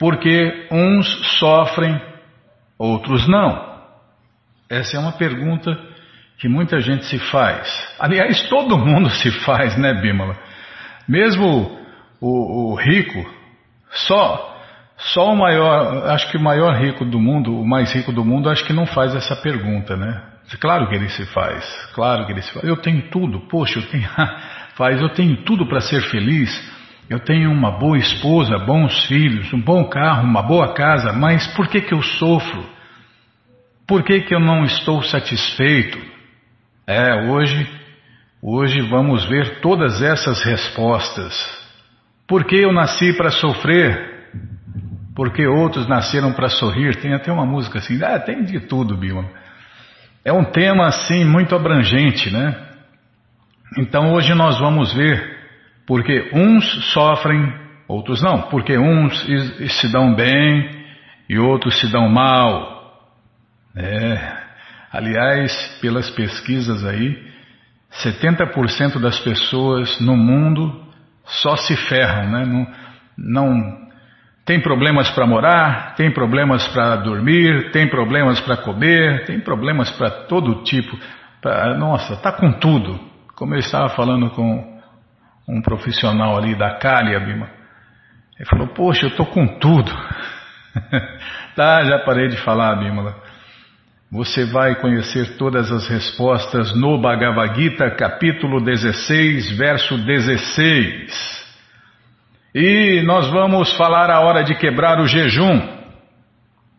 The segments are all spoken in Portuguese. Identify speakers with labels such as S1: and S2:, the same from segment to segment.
S1: Porque uns sofrem, outros não. Essa é uma pergunta que muita gente se faz. Aliás, todo mundo se faz, né, Bímola? Mesmo o, o rico, só só o maior, acho que o maior rico do mundo, o mais rico do mundo, acho que não faz essa pergunta, né? Claro que ele se faz, claro que ele se faz. Eu tenho tudo, poxa, eu tenho, faz, eu tenho tudo para ser feliz. Eu tenho uma boa esposa, bons filhos, um bom carro, uma boa casa, mas por que que eu sofro? Por que que eu não estou satisfeito? É, hoje, hoje vamos ver todas essas respostas. Por que eu nasci para sofrer? porque outros nasceram para sorrir. Tem até uma música assim, ah, tem de tudo, Bima. É um tema assim muito abrangente, né? Então hoje nós vamos ver porque uns sofrem, outros não, porque uns se dão bem e outros se dão mal. É, aliás, pelas pesquisas aí, 70% das pessoas no mundo só se ferram, né? Não, não tem problemas para morar, tem problemas para dormir, tem problemas para comer, tem problemas para todo tipo. Pra, nossa, tá com tudo. Como eu estava falando com um profissional ali da Cália, Bima. Ele falou, poxa, eu tô com tudo. tá, já parei de falar, Bímola. Você vai conhecer todas as respostas no Bhagavad Gita, capítulo 16, verso 16. E nós vamos falar a hora de quebrar o jejum.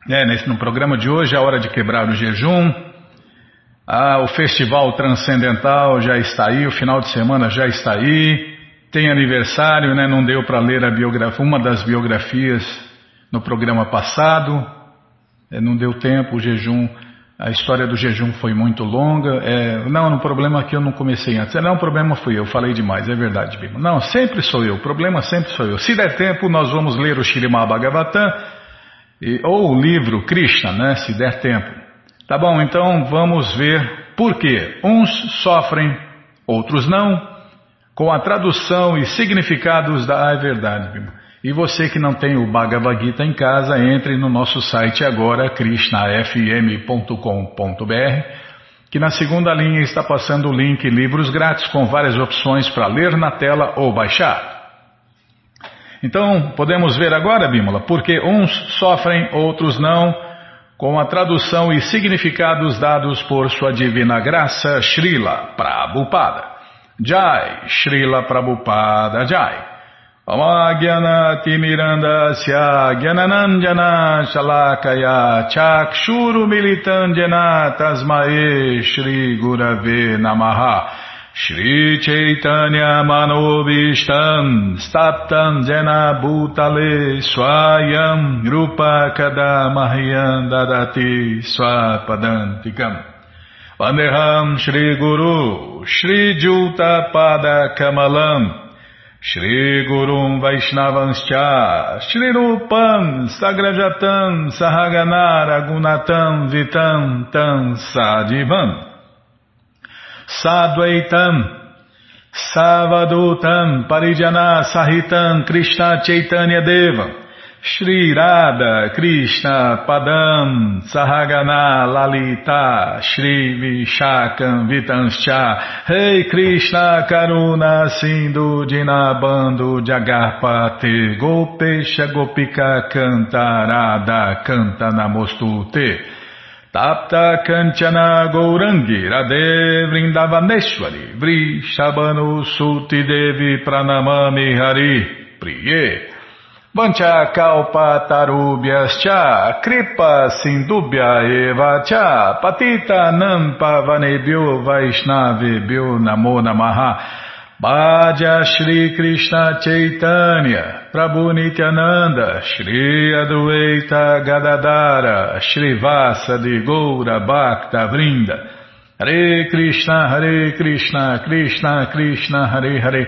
S1: É, nesse, no programa de hoje, a hora de quebrar o jejum. Ah, o Festival Transcendental já está aí, o final de semana já está aí. Tem aniversário, né? Não deu para ler a biografia, uma das biografias no programa passado. É, não deu tempo, o jejum a história do jejum foi muito longa. É, não, o problema é que eu não comecei antes. Não, o problema fui eu, falei demais, é verdade, Bima. Não, sempre sou eu, o problema sempre sou eu. Se der tempo, nós vamos ler o Shirimá Bhagavatam ou o livro Krishna, né? Se der tempo. Tá bom, então vamos ver por quê. Uns sofrem, outros não, com a tradução e significados da. Verdade. E você que não tem o Bhagavad Gita em casa, entre no nosso site agora, krishnafm.com.br, que na segunda linha está passando o link Livros Grátis com várias opções para ler na tela ou baixar. Então, podemos ver agora, Bímola, porque uns sofrem, outros não, com a tradução e significados dados por sua divina graça, Srila Prabhupada. Jai, Srila Prabhupada Jai. Amagyanaatimirandasya Gyananandjana Shalakaya Chakshuru Militandjana Tasmae Shri Gurave Namaha Shri Chaitanya Manobishtam Staptam Jena Bhutale Swayam Rupa Kadamahyam Dadati Swapadantikam Vandeham Shri Guru Shri Juta Pada Kamalam Shri Gurum Vaishnavanscha Shri Rupam Sagrajatam Sahagana Ragunatam Vitam Tam Sadivam Sadvaitam Savadutam Parijana Sahitam Krishna Chaitanya Devam Shri Radha Krishna Padam Sahagana Lalita Shri Vishakam Vitanscha Rei hey Krishna Karuna Sindhu Dinabando Jagarpate Gopesha Gopika Cantarada Canta Namostute Tapta Kanchana Gourangi Radhe Vrindavaneshwari Vrishabhanu Suti Devi Pranamami Hari Priye Vancha kalpa tarubhyascha kripa sindubhya eva cha patita nampa vanebhyo vaishnavebhyo namo namaha. Bhaja Shri Krishna Chaitanya Prabhu Nityananda Shri Adueita Gadadara Shri Vasa de Goura Bhakta Vrinda. Hare Krishna Hare Krishna Krishna Krishna Hare Hare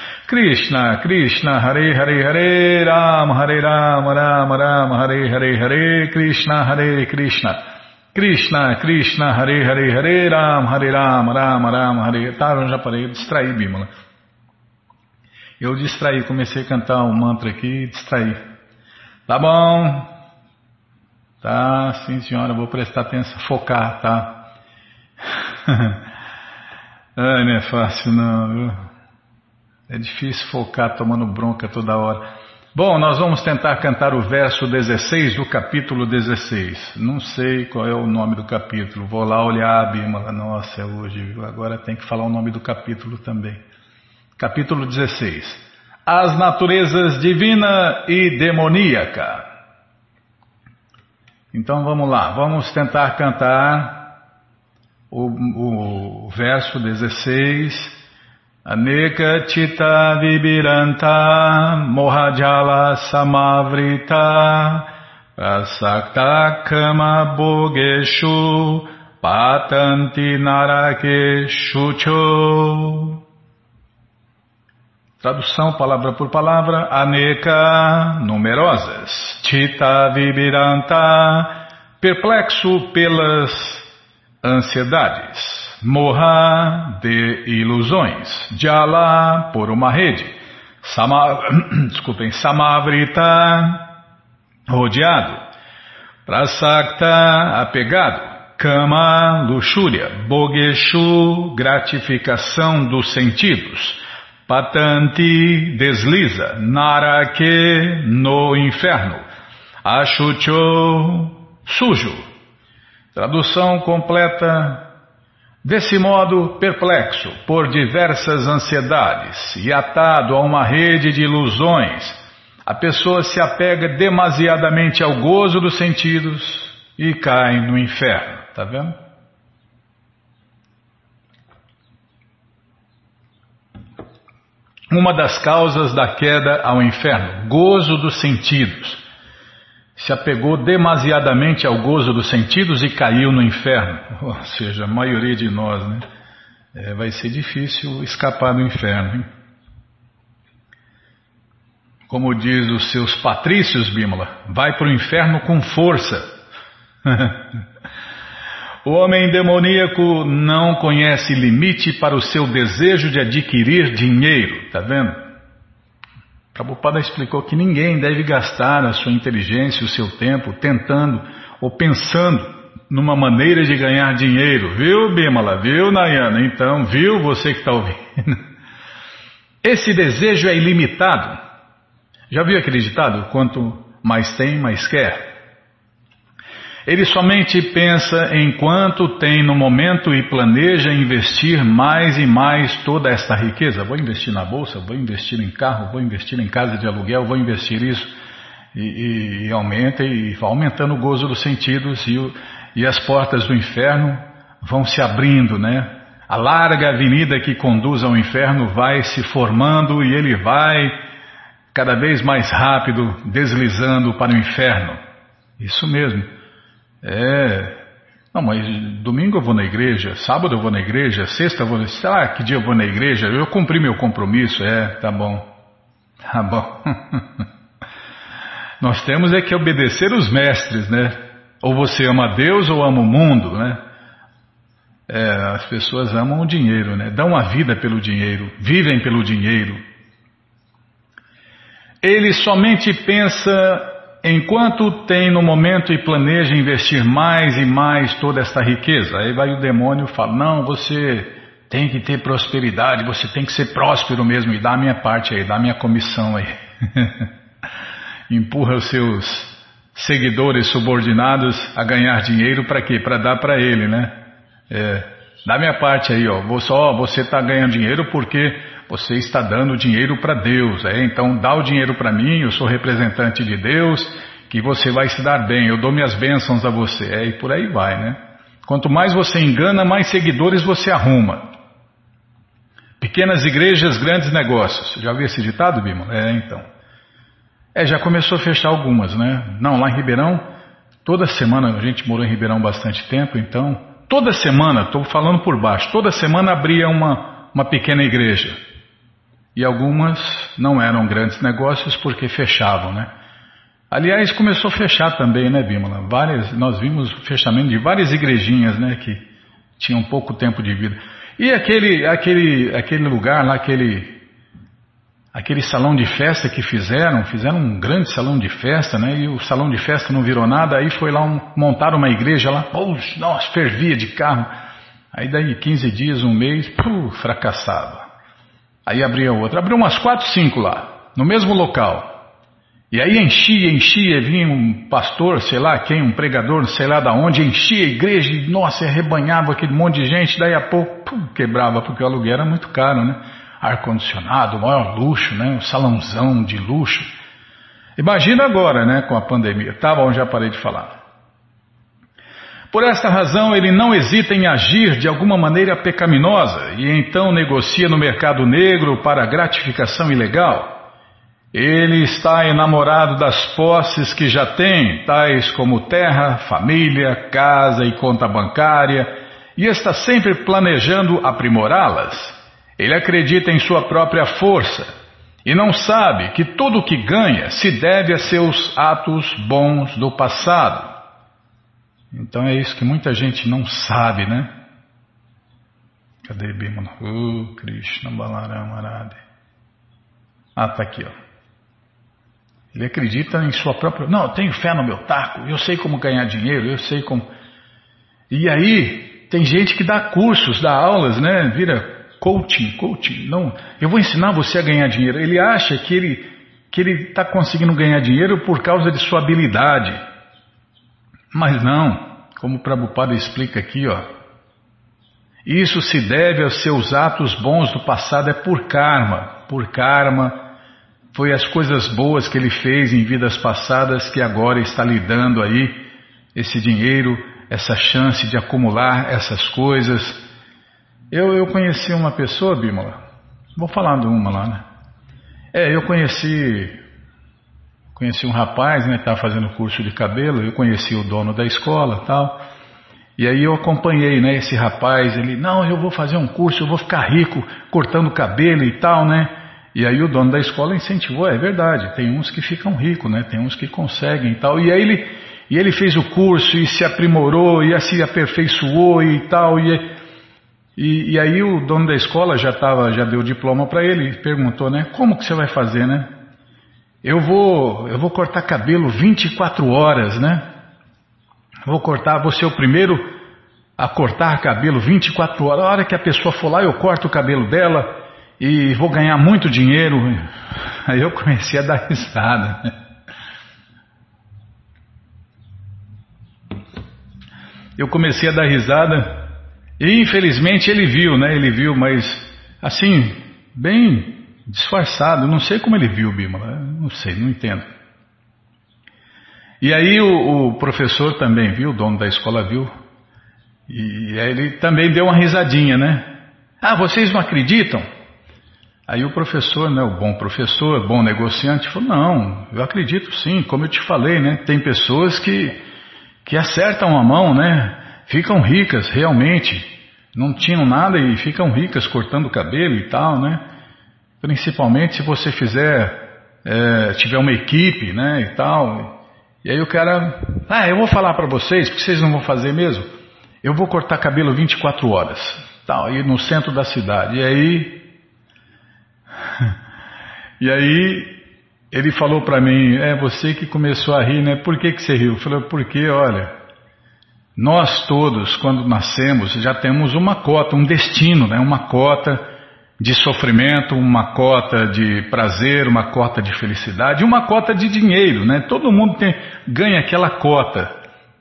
S1: Krishna, Krishna, Hare Hare, Hare Ram, Hare Ram, Ram Ram, Hare Hare, Hare Krishna, Hare Krishna, Krishna, Krishna, Hare Hare, Hare Ram, Hare Ram, Ram Ram, Hare... Tá, eu já parei, distraí, Bímola. Eu distraí, comecei a cantar um mantra aqui e distraí. Tá bom, Tá, sim senhora, vou prestar atenção, focar, tá? Ai, não é fácil não, viu? É difícil focar tomando bronca toda hora. Bom, nós vamos tentar cantar o verso 16 do capítulo 16. Não sei qual é o nome do capítulo. Vou lá olhar a Bímola. Nossa, é hoje, agora tem que falar o nome do capítulo também. Capítulo 16. As naturezas divina e demoníaca. Então vamos lá, vamos tentar cantar o, o verso 16. Aneka Chita Vibiranta Mohajala Samavrita Prasakta Kama Bogeshu Patanti Narakeshu Cho. Tradução palavra por palavra, aneka, numerosas, chita vibiranta, perplexo pelas ansiedades, morra de ilusões, jala por uma rede, sama, desculpem, samavrita, rodeado, prasakta, apegado, kama, luxúria, bogeshu, gratificação dos sentidos, Patanti desliza, Narake no inferno, Ashucho sujo. Tradução completa. Desse modo, perplexo por diversas ansiedades e atado a uma rede de ilusões, a pessoa se apega demasiadamente ao gozo dos sentidos e cai no inferno. Tá vendo? uma das causas da queda ao inferno, gozo dos sentidos. Se apegou demasiadamente ao gozo dos sentidos e caiu no inferno. Ou seja, a maioria de nós, né? É, vai ser difícil escapar do inferno. Hein? Como diz os seus patrícios, Bímola, vai para o inferno com força. O homem demoníaco não conhece limite para o seu desejo de adquirir dinheiro, tá vendo? Prabhupada explicou que ninguém deve gastar a sua inteligência, o seu tempo, tentando ou pensando numa maneira de ganhar dinheiro, viu, Bimala? Viu, Nayana? Então, viu você que está ouvindo? Esse desejo é ilimitado. Já viu aquele ditado? Quanto mais tem, mais quer. Ele somente pensa em quanto tem no momento e planeja investir mais e mais toda esta riqueza. Vou investir na bolsa, vou investir em carro, vou investir em casa de aluguel, vou investir isso. E, e, e aumenta e vai aumentando o gozo dos sentidos e, o, e as portas do inferno vão se abrindo, né? A larga avenida que conduz ao inferno vai se formando e ele vai cada vez mais rápido deslizando para o inferno. Isso mesmo. É. Não, mas domingo eu vou na igreja, sábado eu vou na igreja, sexta eu vou. Lá que dia eu vou na igreja, eu cumpri meu compromisso, é, tá bom. Tá bom. Nós temos é que obedecer os mestres, né? Ou você ama Deus ou ama o mundo, né? É, as pessoas amam o dinheiro, né? Dão a vida pelo dinheiro, vivem pelo dinheiro. Ele somente pensa enquanto tem no momento e planeja investir mais e mais toda esta riqueza, aí vai o demônio e fala: Não, você tem que ter prosperidade, você tem que ser próspero mesmo, e dá a minha parte aí, dá a minha comissão aí. Empurra os seus seguidores subordinados a ganhar dinheiro para quê? Para dar para ele, né? É, dá minha parte aí, ó. Só você está ganhando dinheiro porque você está dando dinheiro para Deus, é? Então dá o dinheiro para mim, eu sou representante de Deus, que você vai se dar bem, eu dou minhas bênçãos a você, é? E por aí vai, né? Quanto mais você engana, mais seguidores você arruma. Pequenas igrejas, grandes negócios. Já ouviu esse ditado, Bima? É, então. É, já começou a fechar algumas, né? Não, lá em Ribeirão Toda semana, a gente morou em Ribeirão bastante tempo, então, toda semana, estou falando por baixo, toda semana abria uma, uma pequena igreja. E algumas não eram grandes negócios porque fechavam, né? Aliás, começou a fechar também, né, Bímola? Várias, nós vimos o fechamento de várias igrejinhas, né, que tinham pouco tempo de vida. E aquele, aquele, aquele lugar lá, aquele aquele salão de festa que fizeram, fizeram um grande salão de festa, né? E o salão de festa não virou nada, aí foi lá um, montar uma igreja lá, poxa, nossa, fervia de carro. Aí daí 15 dias, um mês, puh, fracassado. Aí abria outra, abriu umas quatro, cinco lá, no mesmo local. E aí enchia, enchia, vinha um pastor, sei lá quem, um pregador, sei lá da onde, enchia a igreja e, nossa, arrebanhava aquele monte de gente, daí a pouco, pum, quebrava, porque o aluguel era muito caro, né? ar-condicionado, maior luxo, né? um salãozão de luxo. Imagina agora, né, com a pandemia. Tá bom, já parei de falar. Por esta razão, ele não hesita em agir de alguma maneira pecaminosa e então negocia no mercado negro para gratificação ilegal. Ele está enamorado das posses que já tem, tais como terra, família, casa e conta bancária, e está sempre planejando aprimorá-las. Ele acredita em sua própria força e não sabe que tudo o que ganha se deve a seus atos bons do passado. Então é isso que muita gente não sabe, né? Cadê Bimala? Uh, Krishna Balaram Arade. Ah, tá aqui, ó. Ele acredita em sua própria. Não, eu tenho fé no meu taco, eu sei como ganhar dinheiro, eu sei como. E aí, tem gente que dá cursos, dá aulas, né? Vira coaching, coaching, não, eu vou ensinar você a ganhar dinheiro. Ele acha que ele que ele está conseguindo ganhar dinheiro por causa de sua habilidade. Mas não, como o Prabhupada explica aqui, ó. Isso se deve aos seus atos bons do passado, é por karma. Por karma, foi as coisas boas que ele fez em vidas passadas que agora está lhe dando aí esse dinheiro, essa chance de acumular essas coisas eu, eu conheci uma pessoa, Bímola, vou falar de uma lá, né? É, eu conheci conheci um rapaz, né, que estava fazendo curso de cabelo, eu conheci o dono da escola tal, e aí eu acompanhei, né, esse rapaz, ele, não, eu vou fazer um curso, eu vou ficar rico cortando cabelo e tal, né, e aí o dono da escola incentivou, é verdade, tem uns que ficam ricos, né, tem uns que conseguem e tal, e aí ele, e ele fez o curso e se aprimorou e se aperfeiçoou e tal, e e, e, aí o dono da escola já tava, já deu o diploma para ele perguntou, né? Como que você vai fazer, né? Eu vou, eu vou cortar cabelo 24 horas, né? Vou cortar, vou ser o primeiro a cortar cabelo 24 horas. A hora que a pessoa for lá, eu corto o cabelo dela e vou ganhar muito dinheiro. Aí eu comecei a dar risada. Eu comecei a dar risada e infelizmente ele viu, né? Ele viu, mas assim, bem disfarçado. Não sei como ele viu, Bima. Não sei, não entendo. E aí o, o, professor também viu, o dono da escola viu. E aí ele também deu uma risadinha, né? Ah, vocês não acreditam? Aí o professor, né, o bom professor, bom negociante, falou: Não, eu acredito sim, como eu te falei, né? Tem pessoas que, que acertam a mão, né? Ficam ricas realmente não tinham nada e ficam ricas cortando o cabelo e tal, né? Principalmente se você fizer, é, tiver uma equipe, né, e tal. E aí o cara, ah, eu vou falar para vocês, porque vocês não vão fazer mesmo. Eu vou cortar cabelo 24 horas, tal, aí no centro da cidade. E aí, e aí ele falou para mim, é você que começou a rir, né? Por que que você riu? Eu falei, porque, olha, nós todos, quando nascemos, já temos uma cota, um destino, né? uma cota de sofrimento, uma cota de prazer, uma cota de felicidade, uma cota de dinheiro. Né? Todo mundo tem, ganha aquela cota.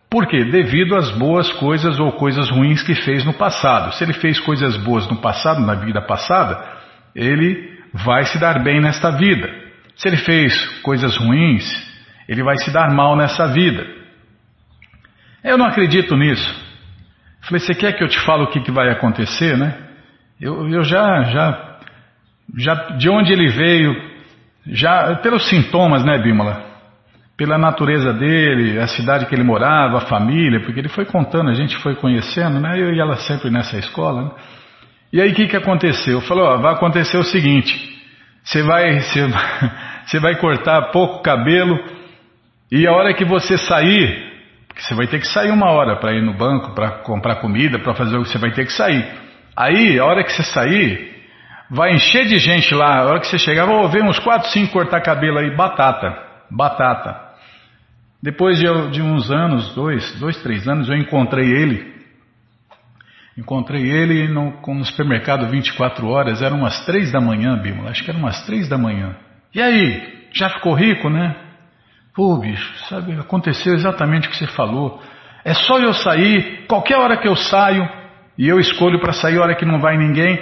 S1: Por quê? Devido às boas coisas ou coisas ruins que fez no passado. Se ele fez coisas boas no passado, na vida passada, ele vai se dar bem nesta vida. Se ele fez coisas ruins, ele vai se dar mal nessa vida. Eu não acredito nisso. Falei, você quer que eu te fale o que, que vai acontecer, né? Eu, eu já, já, já, de onde ele veio, já, pelos sintomas, né, Bímola? pela natureza dele, a cidade que ele morava, a família, porque ele foi contando, a gente foi conhecendo, né? Eu e ela sempre nessa escola, né? E aí o que, que aconteceu? Falou, ó, vai acontecer o seguinte, você vai, você, você vai cortar pouco cabelo e a hora que você sair, você vai ter que sair uma hora para ir no banco, para comprar comida, para fazer o que você vai ter que sair. Aí, a hora que você sair, vai encher de gente lá. A hora que você chegar, vou ver uns 4, 5 cortar cabelo aí, batata, batata. Depois de, de uns anos, dois, dois, três anos, eu encontrei ele. Encontrei ele no, no supermercado 24 horas, eram umas três da manhã, Bímola, acho que eram umas três da manhã. E aí, já ficou rico, né? Pô, bicho, sabe, aconteceu exatamente o que você falou. É só eu sair, qualquer hora que eu saio, e eu escolho para sair hora que não vai ninguém,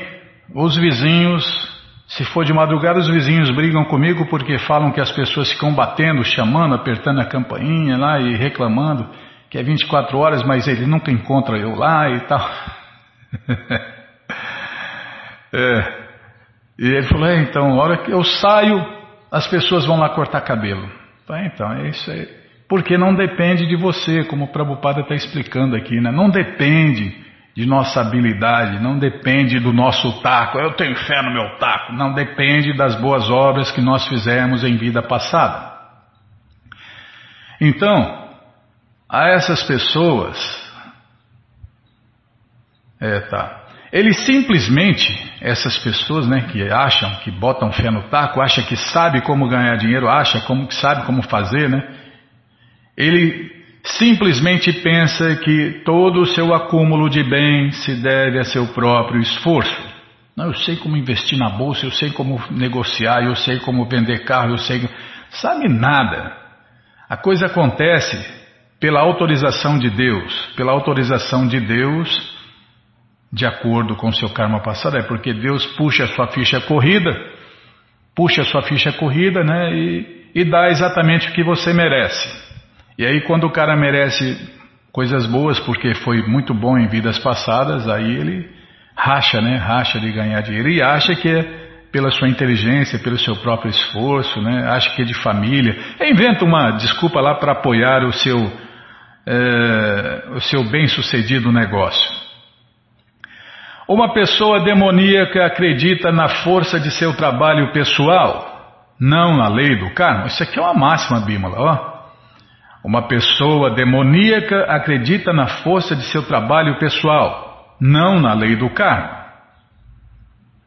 S1: os vizinhos, se for de madrugada, os vizinhos brigam comigo porque falam que as pessoas ficam batendo, chamando, apertando a campainha lá e reclamando que é 24 horas, mas ele nunca encontra eu lá e tal. é. E ele falou: é, então, hora que eu saio, as pessoas vão lá cortar cabelo. Tá, então, é isso aí. Porque não depende de você, como o Prabhupada está explicando aqui, né? Não depende de nossa habilidade, não depende do nosso taco. Eu tenho fé no meu taco. Não depende das boas obras que nós fizemos em vida passada. Então, a essas pessoas, é, tá. Eles simplesmente, essas pessoas, né, que acham, que botam fé no taco, acham que sabe como ganhar dinheiro, acha como que sabe como fazer, né? Ele simplesmente pensa que todo o seu acúmulo de bem se deve a seu próprio esforço. Não, eu sei como investir na bolsa, eu sei como negociar, eu sei como vender carro, eu sei. Sabe nada. A coisa acontece pela autorização de Deus. Pela autorização de Deus, de acordo com seu karma passado, é porque Deus puxa a sua ficha corrida, puxa a sua ficha corrida, né, e, e dá exatamente o que você merece. E aí quando o cara merece coisas boas porque foi muito bom em vidas passadas, aí ele racha, né, racha de ganhar dinheiro e acha que é pela sua inteligência, pelo seu próprio esforço, né, acha que é de família, inventa uma desculpa lá para apoiar o seu, é, o seu bem-sucedido negócio. Uma pessoa demoníaca acredita na força de seu trabalho pessoal, não na lei do karma. Isso aqui é uma máxima, Bímola. Ó. Uma pessoa demoníaca acredita na força de seu trabalho pessoal, não na lei do karma.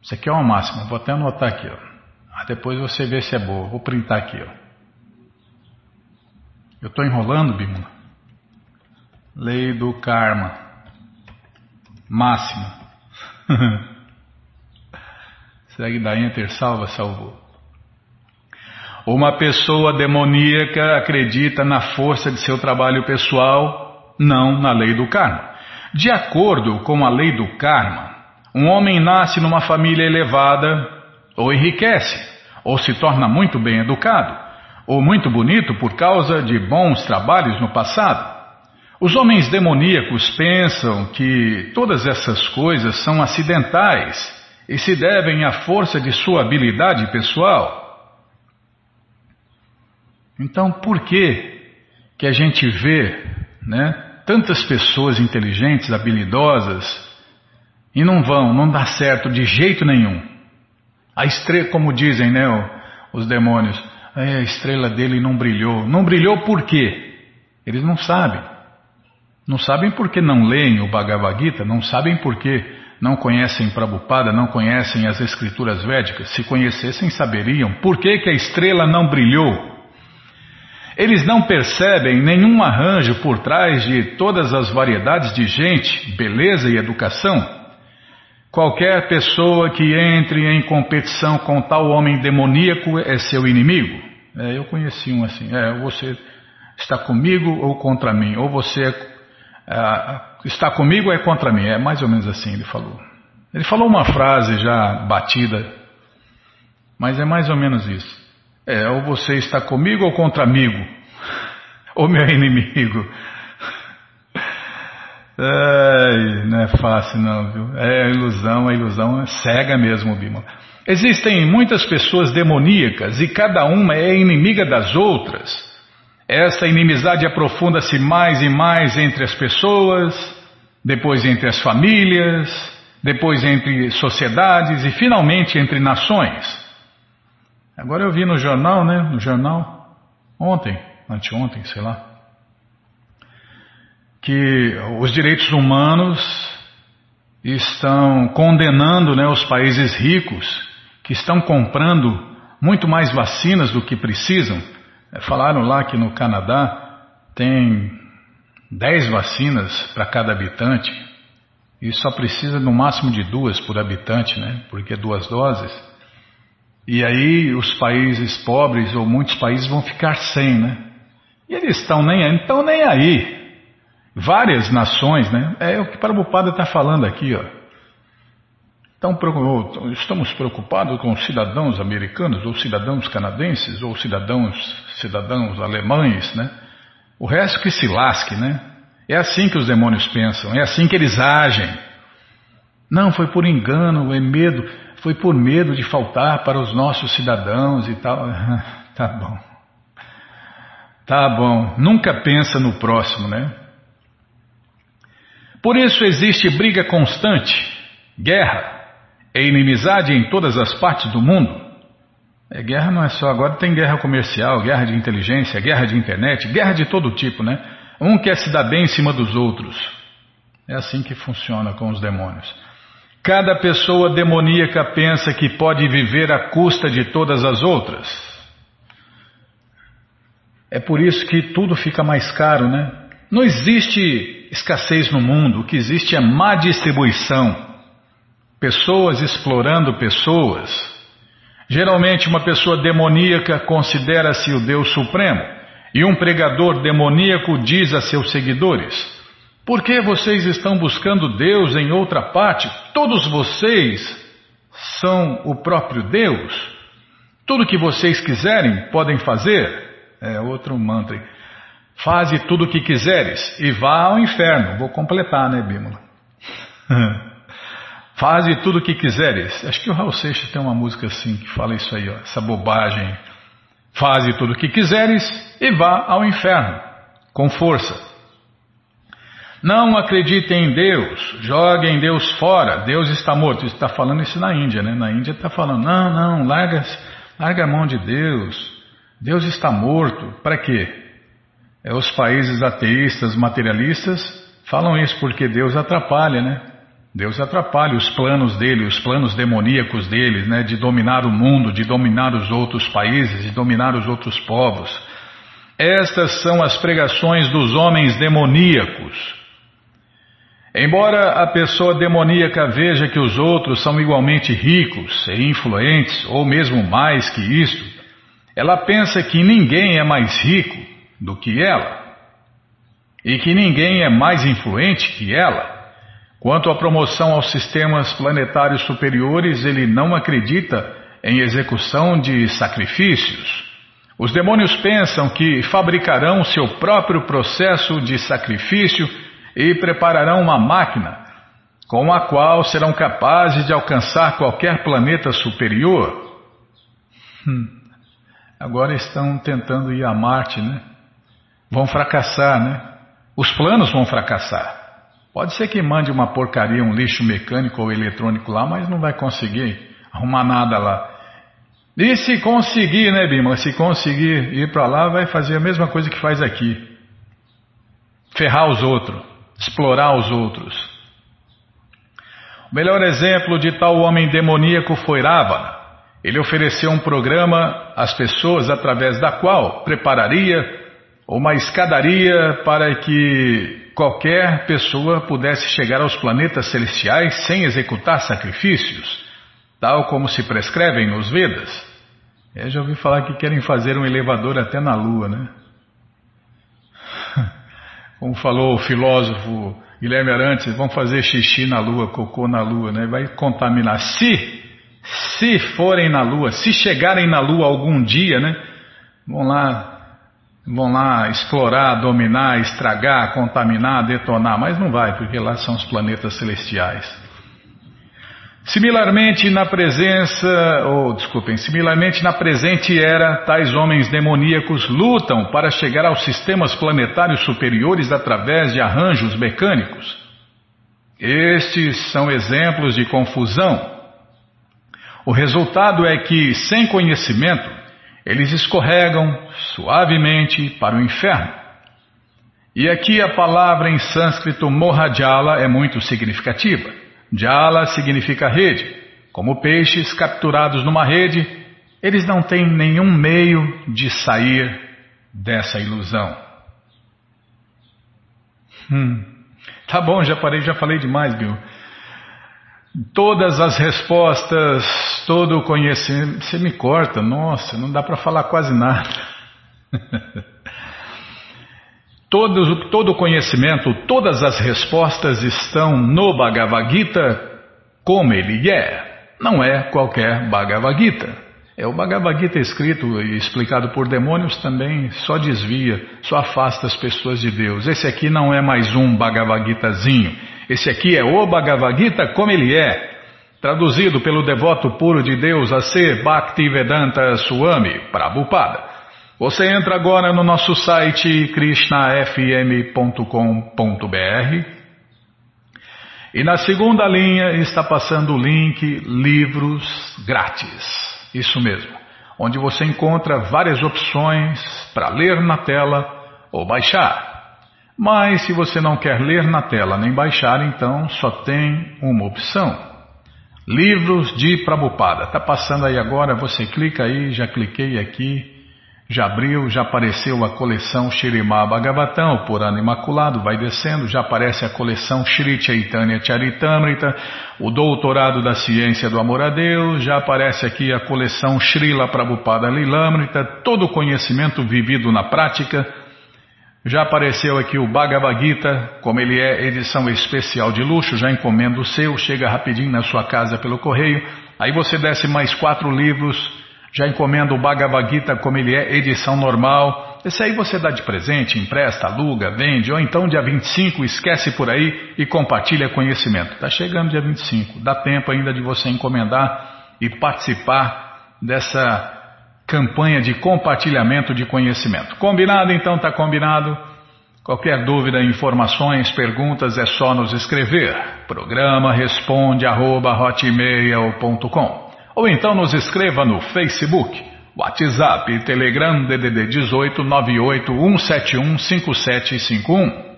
S1: Isso aqui é uma máxima, vou até anotar aqui. Ó. Ah, depois você vê se é boa. Vou printar aqui. Ó. Eu estou enrolando, Bímola? Lei do karma. Máxima. Segue da Enter, salva, salvou. Uma pessoa demoníaca acredita na força de seu trabalho pessoal, não na lei do karma. De acordo com a lei do karma, um homem nasce numa família elevada, ou enriquece, ou se torna muito bem educado, ou muito bonito por causa de bons trabalhos no passado. Os homens demoníacos pensam que todas essas coisas são acidentais e se devem à força de sua habilidade pessoal. Então, por que que a gente vê, né, tantas pessoas inteligentes, habilidosas e não vão, não dá certo de jeito nenhum? A estrela, como dizem, né, os demônios, é, a estrela dele não brilhou. Não brilhou por quê? Eles não sabem. Não sabem por que não leem o Bhagavad Gita, não sabem por que não conhecem Prabhupada, não conhecem as escrituras védicas. Se conhecessem, saberiam por que, que a estrela não brilhou. Eles não percebem nenhum arranjo por trás de todas as variedades de gente, beleza e educação. Qualquer pessoa que entre em competição com tal homem demoníaco é seu inimigo. É, eu conheci um assim. É, você está comigo ou contra mim? Ou você é é, está comigo ou é contra mim? É mais ou menos assim ele falou. Ele falou uma frase já batida, mas é mais ou menos isso. É, ou você está comigo ou contra amigo, ou meu inimigo. É, não é fácil não, viu? É a ilusão, a ilusão é cega mesmo, Bima. Existem muitas pessoas demoníacas e cada uma é inimiga das outras. Essa inimizade aprofunda-se mais e mais entre as pessoas, depois entre as famílias, depois entre sociedades e finalmente entre nações. Agora eu vi no jornal, né? No jornal, ontem, anteontem, sei lá, que os direitos humanos estão condenando né, os países ricos que estão comprando muito mais vacinas do que precisam. É, falaram lá que no Canadá tem 10 vacinas para cada habitante e só precisa no máximo de duas por habitante, né? Porque duas doses. E aí os países pobres ou muitos países vão ficar sem, né? E eles estão nem aí, estão nem aí. Várias nações, né? É o que Prabhupada está falando aqui, ó. Estamos preocupados com cidadãos americanos, ou cidadãos canadenses, ou cidadãos, cidadãos alemães, né? O resto que se lasque, né? É assim que os demônios pensam, é assim que eles agem. Não, foi por engano, é medo, foi por medo de faltar para os nossos cidadãos e tal. tá bom. Tá bom. Nunca pensa no próximo, né? Por isso existe briga constante, guerra, é inimizade em todas as partes do mundo. É, guerra não é só, agora tem guerra comercial, guerra de inteligência, guerra de internet, guerra de todo tipo, né? Um quer se dar bem em cima dos outros. É assim que funciona com os demônios. Cada pessoa demoníaca pensa que pode viver à custa de todas as outras. É por isso que tudo fica mais caro, né? Não existe escassez no mundo, o que existe é má distribuição pessoas explorando pessoas. Geralmente, uma pessoa demoníaca considera-se o Deus Supremo e um pregador demoníaco diz a seus seguidores: Por que vocês estão buscando Deus em outra parte? Todos vocês são o próprio Deus. Tudo que vocês quiserem podem fazer. É outro mantra. Faze tudo o que quiseres e vá ao inferno. Vou completar, né, Bímola? Faze tudo o que quiseres. Acho que o Raul Seixas tem uma música assim que fala isso aí, ó, essa bobagem. Faze tudo o que quiseres e vá ao inferno, com força. Não acredite em Deus, jogue em Deus fora, Deus está morto. Está falando isso na Índia, né? Na Índia está falando, não, não, larga, larga a mão de Deus, Deus está morto. Para quê? É, os países ateístas, materialistas, falam isso porque Deus atrapalha, né? Deus atrapalha os planos dele, os planos demoníacos dele, né, de dominar o mundo, de dominar os outros países, de dominar os outros povos. Estas são as pregações dos homens demoníacos. Embora a pessoa demoníaca veja que os outros são igualmente ricos e influentes, ou mesmo mais que isto, ela pensa que ninguém é mais rico do que ela e que ninguém é mais influente que ela. Quanto à promoção aos sistemas planetários superiores, ele não acredita em execução de sacrifícios. Os demônios pensam que fabricarão seu próprio processo de sacrifício e prepararão uma máquina com a qual serão capazes de alcançar qualquer planeta superior. Hum. Agora estão tentando ir a Marte, né? Vão fracassar, né? Os planos vão fracassar. Pode ser que mande uma porcaria, um lixo mecânico ou eletrônico lá, mas não vai conseguir arrumar nada lá. E se conseguir, né, Bima? Se conseguir ir para lá, vai fazer a mesma coisa que faz aqui: ferrar os outros, explorar os outros. O melhor exemplo de tal homem demoníaco foi Ravana. Ele ofereceu um programa às pessoas através da qual prepararia uma escadaria para que qualquer pessoa pudesse chegar aos planetas celestiais sem executar sacrifícios, tal como se prescrevem nos Vedas. Eu já ouvi falar que querem fazer um elevador até na Lua, né? Como falou o filósofo Guilherme Arantes, vão fazer xixi na Lua, cocô na Lua, né? Vai contaminar. Se, se forem na Lua, se chegarem na Lua algum dia, né? Vão lá vão lá explorar, dominar, estragar, contaminar, detonar, mas não vai, porque lá são os planetas celestiais. Similarmente na presença, ou desculpem, similarmente na presente era, tais homens demoníacos lutam para chegar aos sistemas planetários superiores através de arranjos mecânicos. Estes são exemplos de confusão. O resultado é que, sem conhecimento, eles escorregam suavemente para o inferno. E aqui a palavra em sânscrito Mohajala é muito significativa. Jala significa rede. Como peixes capturados numa rede, eles não têm nenhum meio de sair dessa ilusão. Hum, tá bom, já parei, já falei demais, Bill. Todas as respostas, todo o conhecimento. Você me corta, nossa, não dá para falar quase nada. Todo, todo o conhecimento, todas as respostas estão no Bhagavad Gita como ele é. Não é qualquer Bhagavad Gita. É o Bhagavad Gita escrito e explicado por demônios também só desvia, só afasta as pessoas de Deus. Esse aqui não é mais um Bhagavad Gitazinho. Esse aqui é o Bhagavad Gita como ele é. Traduzido pelo devoto puro de Deus a ser Bhaktivedanta Swami Prabhupada. Você entra agora no nosso site krishnafm.com.br e na segunda linha está passando o link Livros Grátis. Isso mesmo, onde você encontra várias opções para ler na tela ou baixar. Mas se você não quer ler na tela nem baixar, então só tem uma opção. Livros de Prabupada. Está passando aí agora, você clica aí, já cliquei aqui já abriu, já apareceu a coleção Shirimá Bhagavatam, o Purana Imaculado, vai descendo, já aparece a coleção Shri Chaitanya Charitamrita, o Doutorado da Ciência do Amor a Deus, já aparece aqui a coleção Srila Prabhupada Lilamrita, todo o conhecimento vivido na prática, já apareceu aqui o Bhagavad Gita, como ele é edição especial de luxo, já encomenda o seu, chega rapidinho na sua casa pelo correio, aí você desce mais quatro livros já encomenda o Bhagavad Gita como ele é, edição normal. Esse aí você dá de presente, empresta, aluga, vende, ou então dia 25 esquece por aí e compartilha conhecimento. Está chegando dia 25, dá tempo ainda de você encomendar e participar dessa campanha de compartilhamento de conhecimento. Combinado? Então está combinado. Qualquer dúvida, informações, perguntas é só nos escrever. Programa responde arroba hotmail.com ou então nos escreva no Facebook, WhatsApp, Telegram DDD 18 5751.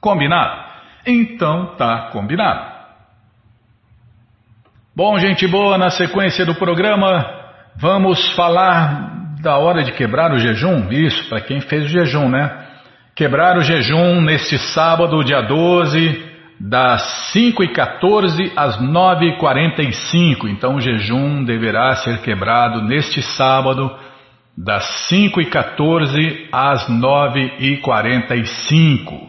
S1: Combinado? Então tá combinado. Bom, gente boa, na sequência do programa, vamos falar da hora de quebrar o jejum. Isso, para quem fez o jejum, né? Quebrar o jejum neste sábado, dia 12 das 5h14 às 9h45. Então o jejum deverá ser quebrado neste sábado, das 5h14 às 9h45. O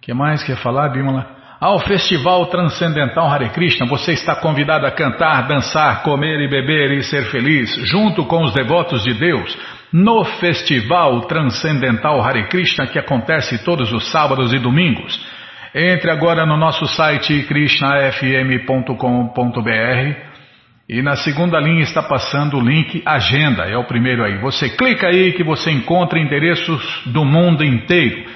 S1: que mais quer falar, Bimala? Ao Festival Transcendental Hare Krishna, você está convidado a cantar, dançar, comer e beber e ser feliz, junto com os devotos de Deus, no Festival Transcendental Hare Krishna, que acontece todos os sábados e domingos. Entre agora no nosso site krishnafm.com.br e na segunda linha está passando o link Agenda, é o primeiro aí. Você clica aí que você encontra endereços do mundo inteiro.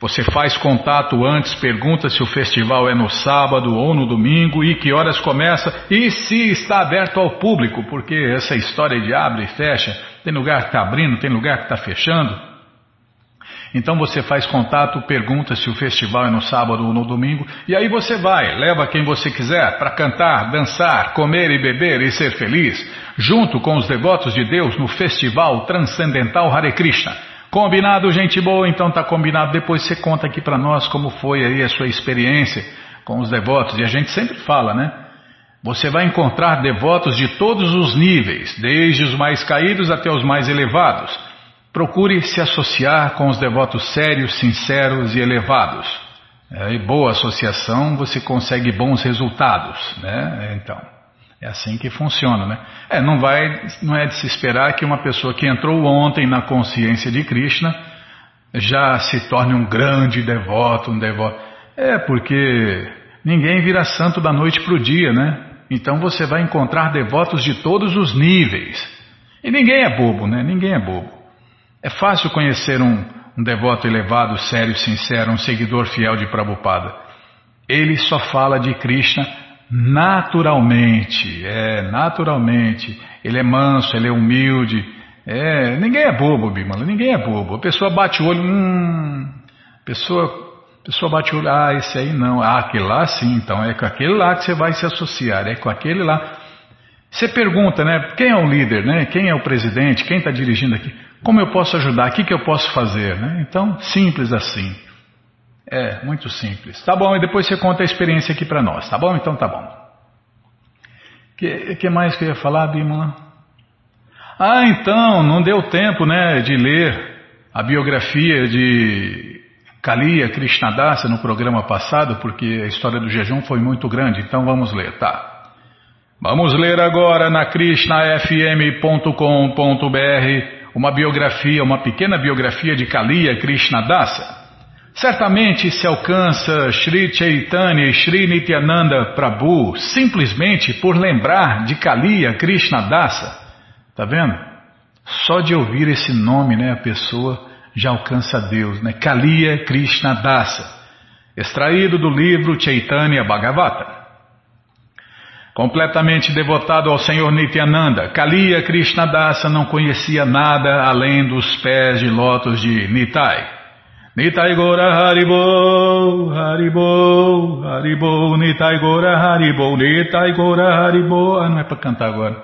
S1: Você faz contato antes, pergunta se o festival é no sábado ou no domingo e que horas começa e se está aberto ao público, porque essa história de abre e fecha, tem lugar que está abrindo, tem lugar que está fechando. Então você faz contato, pergunta se o festival é no sábado ou no domingo, e aí você vai, leva quem você quiser para cantar, dançar, comer e beber e ser feliz, junto com os devotos de Deus no Festival Transcendental Hare Krishna. Combinado, gente boa? Então tá combinado. Depois você conta aqui para nós como foi aí a sua experiência com os devotos. E a gente sempre fala, né? Você vai encontrar devotos de todos os níveis, desde os mais caídos até os mais elevados. Procure se associar com os devotos sérios, sinceros e elevados. É, e boa associação você consegue bons resultados, né? Então, é assim que funciona, né? É, não vai, não é de se esperar que uma pessoa que entrou ontem na consciência de Krishna já se torne um grande devoto, um devoto. É porque ninguém vira santo da noite para o dia, né? Então você vai encontrar devotos de todos os níveis. E ninguém é bobo, né? Ninguém é bobo. É fácil conhecer um, um devoto elevado, sério, sincero, um seguidor fiel de Prabhupada. Ele só fala de Krishna naturalmente, é, naturalmente. Ele é manso, ele é humilde. É, ninguém é bobo, Bimala, ninguém é bobo. A pessoa bate o olho, hum, pessoa pessoa bate o olho, ah, esse aí não, ah, aquele lá sim, então é com aquele lá que você vai se associar, é com aquele lá. Você pergunta, né, quem é o líder, né, quem é o presidente, quem está dirigindo aqui, como eu posso ajudar, o que, que eu posso fazer, né? Então, simples assim. É, muito simples. Tá bom, e depois você conta a experiência aqui para nós, tá bom? Então tá bom. O que, que mais que eu ia falar, Bimala? Ah, então, não deu tempo, né, de ler a biografia de Kaliya Krishnadasa no programa passado, porque a história do jejum foi muito grande, então vamos ler, tá? Vamos ler agora na krishnafm.com.br uma biografia, uma pequena biografia de Kaliya Krishnadasa. Certamente se alcança Sri Chaitanya e Sri Nityananda Prabhu simplesmente por lembrar de Kaliya Krishnadasa. Tá vendo? Só de ouvir esse nome, né, a pessoa já alcança Deus, né? Kaliya Krishna Dasa, extraído do livro Chaitanya Bhagavata. Completamente devotado ao Senhor Nityananda, Kaliya Krishna Dasa não conhecia nada além dos pés de lótus de Nitai. Nitai Gora Haribo, Haribo, Haribo, Nitai Gora Haribo, Nitai Gora Haribo. Ah, não é para cantar agora.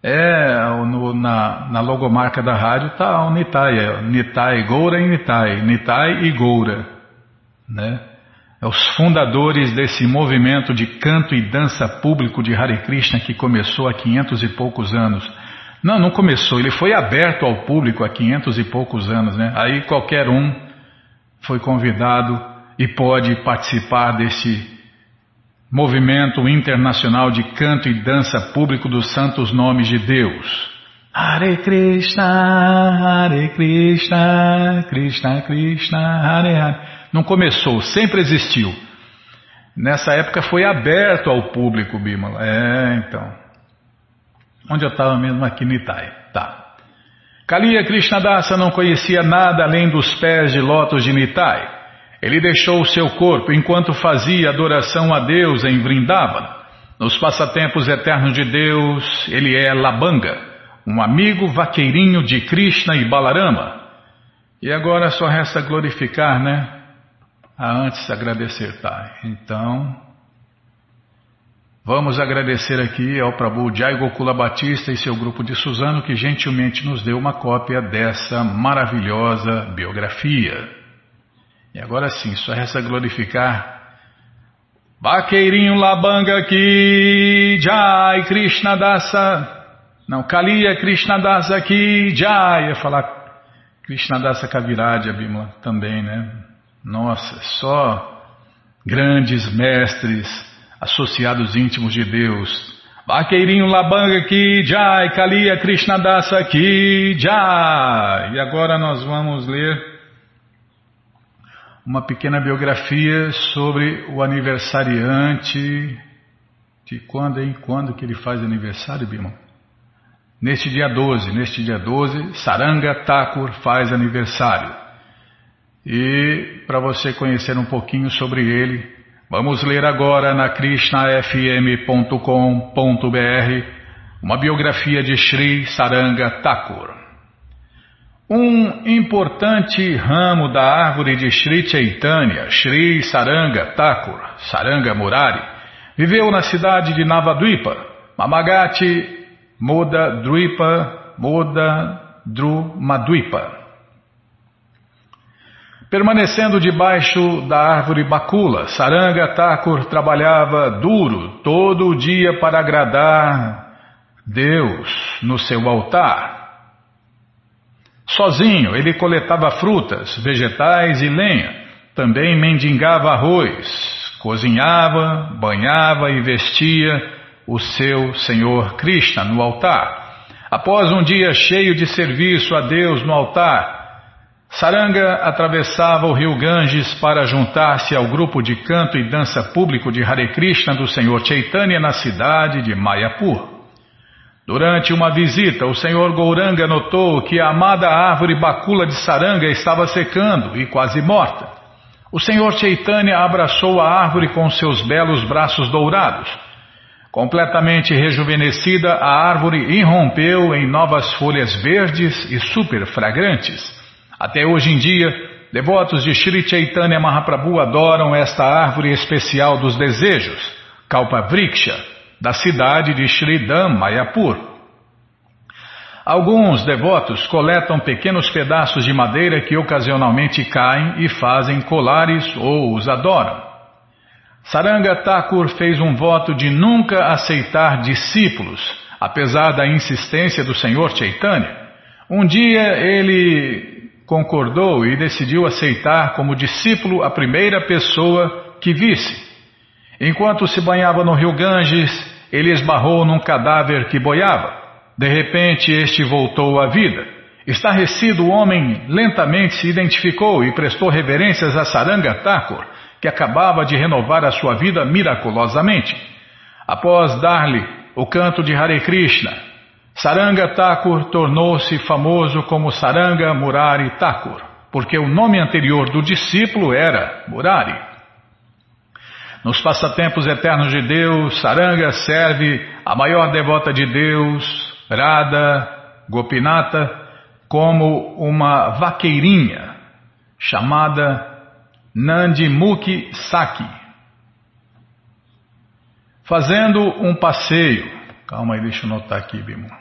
S1: É, no, na, na, logomarca da rádio está o Nitai, é, Nitai Goura e Nitai, Nitai e Goura, né? É os fundadores desse movimento de canto e dança público de Hare Krishna que começou há quinhentos e poucos anos. Não, não começou, ele foi aberto ao público há quinhentos e poucos anos, né? Aí qualquer um foi convidado e pode participar desse Movimento Internacional de Canto e Dança Público dos Santos Nomes de Deus. Hare Krishna, Hare Krishna, Krishna Krishna, Hare Hare. Não começou, sempre existiu. Nessa época foi aberto ao público, Bimala. É, então. Onde eu estava mesmo? Aqui no Itai. Tá. Kaliya Krishnadasa não conhecia nada além dos pés de lótus de Nitai. Ele deixou o seu corpo enquanto fazia adoração a Deus em Vrindavana. Nos passatempos eternos de Deus, ele é Labanga, um amigo vaqueirinho de Krishna e Balarama. E agora só resta glorificar, né? Ah, antes agradecer, tá? Então, vamos agradecer aqui ao Prabhu Jai Gokula Batista e seu grupo de Suzano que gentilmente nos deu uma cópia dessa maravilhosa biografia. E agora sim, só resta glorificar. Vaqueirinho Labanga aqui, Jai Krishna Dasa. Não, Kaliya Krishna Dasa aqui, Jai. Ia falar Krishna Dasa Kaviraj Abhimala também, né? Nossa, só grandes mestres, associados íntimos de Deus. Vaqueirinho Labanga aqui, Jai, Kaliya Krishna Dasa aqui, Jai. E agora nós vamos ler uma pequena biografia sobre o aniversariante. De quando em quando que ele faz aniversário, Bima? Neste dia 12, neste dia 12, Saranga Thakur faz aniversário. E para você conhecer um pouquinho sobre ele, vamos ler agora na krishnafm.com.br uma biografia de Sri Saranga Thakur. Um importante ramo da árvore de Sri Chaitanya, Sri Saranga Thakur, Saranga Murari, viveu na cidade de Navadvipa, Mamagati Moda Dwipa, Moda Drumadvipa. Permanecendo debaixo da árvore Bakula, Saranga Thakur trabalhava duro todo o dia para agradar Deus no seu altar. Sozinho, ele coletava frutas, vegetais e lenha. Também mendigava arroz, cozinhava, banhava e vestia o seu Senhor Krishna no altar. Após um dia cheio de serviço a Deus no altar, Saranga atravessava o rio Ganges para juntar-se ao grupo de canto e dança público de Hare Krishna do Senhor Chaitanya na cidade de Mayapur. Durante uma visita, o Senhor Gouranga notou que a amada árvore bacula de Saranga estava secando e quase morta. O Senhor Chaitanya abraçou a árvore com seus belos braços dourados. Completamente rejuvenescida, a árvore irrompeu em novas folhas verdes e super fragrantes. Até hoje em dia, devotos de Sri Chaitanya Mahaprabhu adoram esta árvore especial dos desejos, Kalpavriksha, da cidade de Sridham, Mayapur. Alguns devotos coletam pequenos pedaços de madeira que ocasionalmente caem e fazem colares ou os adoram. Saranga Thakur fez um voto de nunca aceitar discípulos, apesar da insistência do Senhor Chaitanya. Um dia ele concordou e decidiu aceitar como discípulo a primeira pessoa que visse. Enquanto se banhava no rio Ganges, ele esbarrou num cadáver que boiava. De repente, este voltou à vida. Estarrecido, o homem lentamente se identificou e prestou reverências a Saranga Thakur, que acabava de renovar a sua vida miraculosamente. Após dar-lhe o canto de Hare Krishna, Saranga Thakur tornou-se famoso como Saranga Murari Thakur, porque o nome anterior do discípulo era Murari. Nos passatempos eternos de Deus, Saranga serve a maior devota de Deus, Radha Gopinata, como uma vaqueirinha chamada Nandimukhi Saki. Fazendo um passeio. Calma aí, deixa eu notar aqui, Bimo.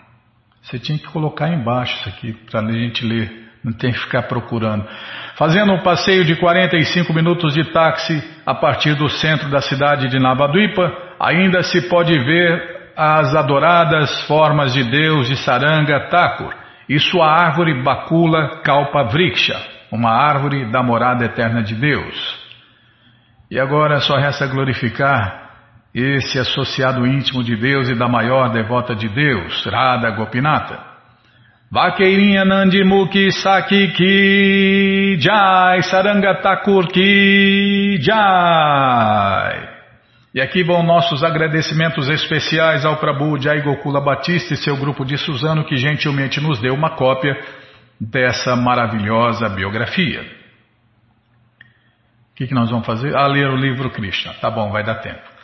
S1: Você tinha que colocar embaixo isso aqui para a gente ler. Não tem que ficar procurando. Fazendo um passeio de 45 minutos de táxi a partir do centro da cidade de Navadvipa, ainda se pode ver as adoradas formas de Deus de Saranga Thakur e sua árvore Bakula Kalpa Vriksha, uma árvore da morada eterna de Deus. E agora só resta glorificar esse associado íntimo de Deus e da maior devota de Deus, Radha Gopinata. Vaqueirinha Nandimukhi Saki Ki Jai, Sarangatakur Ki Jai. E aqui vão nossos agradecimentos especiais ao Prabhu Jai Gokula Batista e seu grupo de Suzano que gentilmente nos deu uma cópia dessa maravilhosa biografia. O que, que nós vamos fazer? Ah, ler o livro Krishna. Tá bom, vai dar tempo.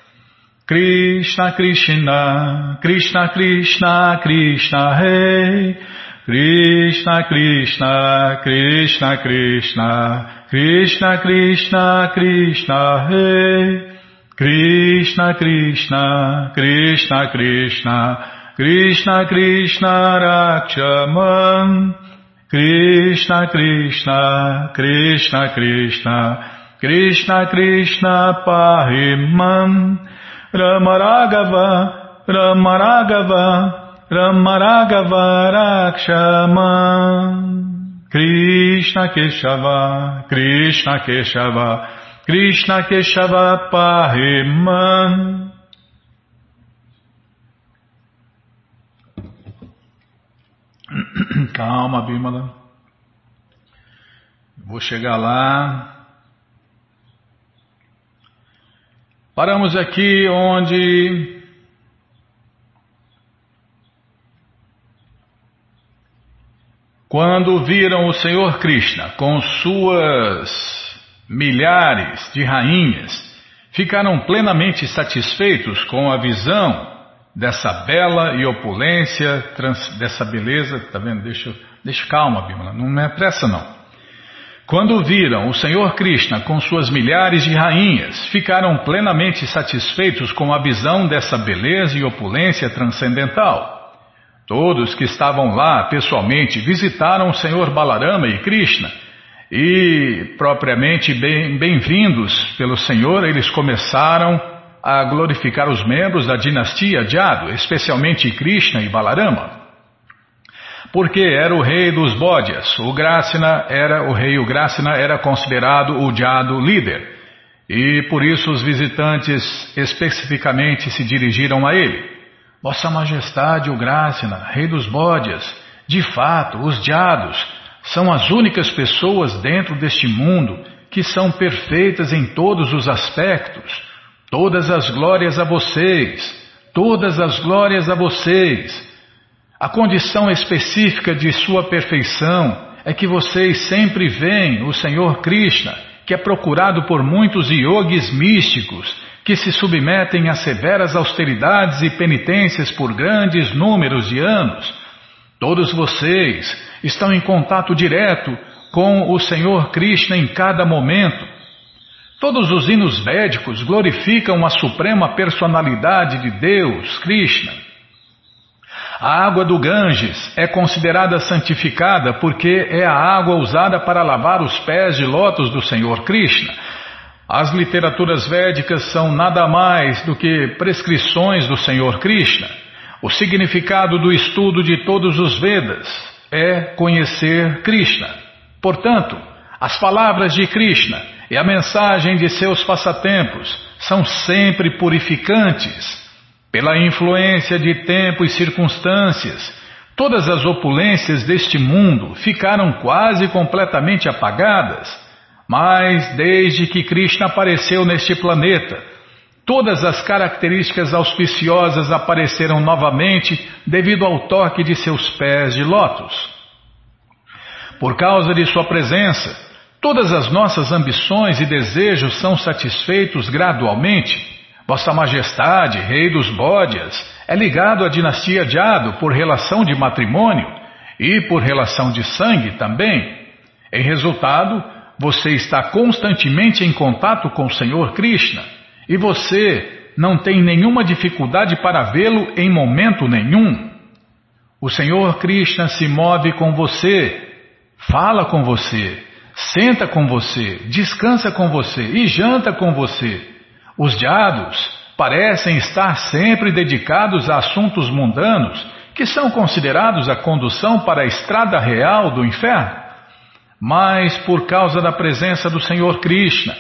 S1: Krishna Krishna Krishna Krishna Krishna Hey. Krishna Krishna Krishna Krishna Krishna Krishna Krishna Hey. Krishna Krishna Krishna Krishna Krishna Krishna Rakshaman Krishna Krishna Krishna Krishna Krishna Krishna Pahimam Ramaragava, Ramaragava, Ramaragava Rakshama. Krishna Keshava, Krishna Keshava, Krishna Keshava Pahima. Calma, Bimala. Vou chegar lá. Paramos aqui onde quando viram o Senhor Krishna com suas milhares de rainhas, ficaram plenamente satisfeitos com a visão dessa bela e opulência, dessa beleza, tá vendo? Deixa, deixa calma, Bimala, não é pressa não. Quando viram o Senhor Krishna com suas milhares de rainhas, ficaram plenamente satisfeitos com a visão dessa beleza e opulência transcendental. Todos que estavam lá pessoalmente visitaram o Senhor Balarama e Krishna, e, propriamente bem-vindos bem pelo Senhor, eles começaram a glorificar os membros da dinastia Jado, especialmente Krishna e Balarama porque era o rei dos bódias. O Grácina era o rei, o Grácina era considerado o diado líder. E por isso os visitantes especificamente se dirigiram a ele. Vossa Majestade, o Grácina, rei dos bódias, de fato, os diados são as únicas pessoas dentro deste mundo que são perfeitas em todos os aspectos. Todas as glórias a vocês, todas as glórias a vocês. A condição específica de sua perfeição é que vocês sempre veem o Senhor Krishna, que é procurado por muitos yogis místicos que se submetem a severas austeridades e penitências por grandes números de anos. Todos vocês estão em contato direto com o Senhor Krishna em cada momento. Todos os hinos védicos glorificam a suprema personalidade de Deus, Krishna. A água do Ganges é considerada santificada porque é a água usada para lavar os pés de lótus do Senhor Krishna. As literaturas védicas são nada mais do que prescrições do Senhor Krishna. O significado do estudo de todos os Vedas é conhecer Krishna. Portanto, as palavras de Krishna e a mensagem de seus passatempos são sempre purificantes. Pela influência de tempo e circunstâncias, todas as opulências deste mundo ficaram quase completamente apagadas. Mas desde que Krishna apareceu neste planeta, todas as características auspiciosas apareceram novamente devido ao toque de seus pés de lótus. Por causa de sua presença, todas as nossas ambições e desejos são satisfeitos gradualmente Vossa Majestade, rei dos Bódias, é ligado à dinastia Jado por relação de matrimônio e por relação de sangue também. Em resultado, você está constantemente em contato com o Senhor Krishna e você não tem nenhuma dificuldade para vê-lo em momento nenhum. O Senhor Krishna se move com você, fala com você, senta com você, descansa com você e janta com você. Os diados parecem estar sempre dedicados a assuntos mundanos que são considerados a condução para a estrada real do inferno. Mas por causa da presença do Senhor Krishna,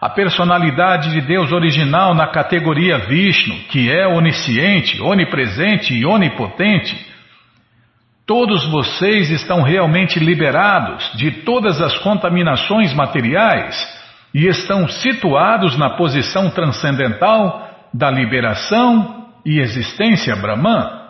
S1: a personalidade de Deus original na categoria Vishnu, que é onisciente, onipresente e onipotente, todos vocês estão realmente liberados de todas as contaminações materiais e estão situados na posição transcendental da liberação e existência Brahman.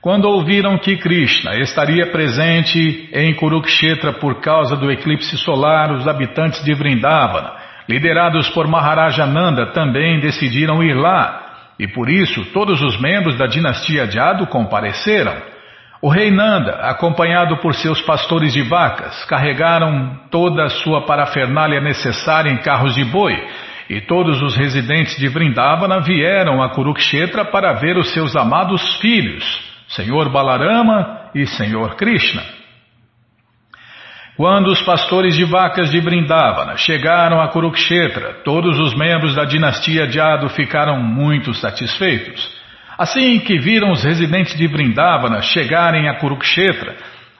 S1: Quando ouviram que Krishna estaria presente em Kurukshetra por causa do eclipse solar, os habitantes de Vrindavana, liderados por Maharajananda, também decidiram ir lá, e por isso todos os membros da dinastia Jado compareceram. O rei Nanda, acompanhado por seus pastores de vacas, carregaram toda a sua parafernália necessária em carros de boi, e todos os residentes de Vrindavana vieram a Kurukshetra para ver os seus amados filhos, Senhor Balarama e Senhor Krishna. Quando os pastores de vacas de Vrindavana chegaram a Kurukshetra, todos os membros da dinastia Jado ficaram muito satisfeitos. Assim que viram os residentes de Vrindavana chegarem a Kurukshetra,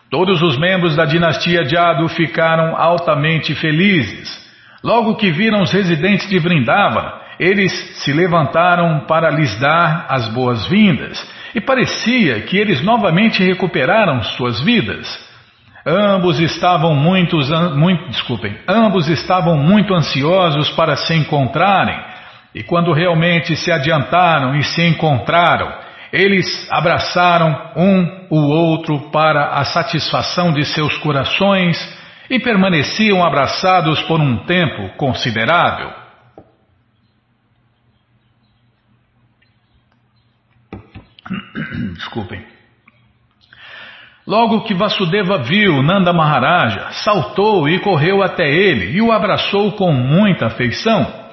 S1: todos os membros da dinastia Jadu ficaram altamente felizes. Logo que viram os residentes de Vrindavana, eles se levantaram para lhes dar as boas-vindas, e parecia que eles novamente recuperaram suas vidas. Ambos estavam muito, muito, desculpem, ambos estavam muito ansiosos para se encontrarem e quando realmente se adiantaram e se encontraram, eles abraçaram um o outro para a satisfação de seus corações e permaneciam abraçados por um tempo considerável. Desculpem. Logo que Vasudeva viu Nanda Maharaja, saltou e correu até ele e o abraçou com muita afeição.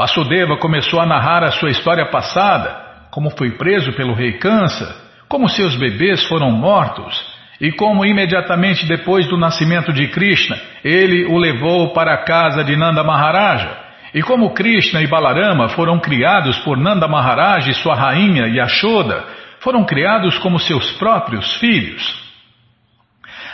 S1: Vasudeva começou a narrar a sua história passada, como foi preso pelo rei Kansa, como seus bebês foram mortos e como imediatamente depois do nascimento de Krishna ele o levou para a casa de Nanda Maharaja, e como Krishna e Balarama foram criados por Nanda Maharaja e sua rainha Yashoda, foram criados como seus próprios filhos.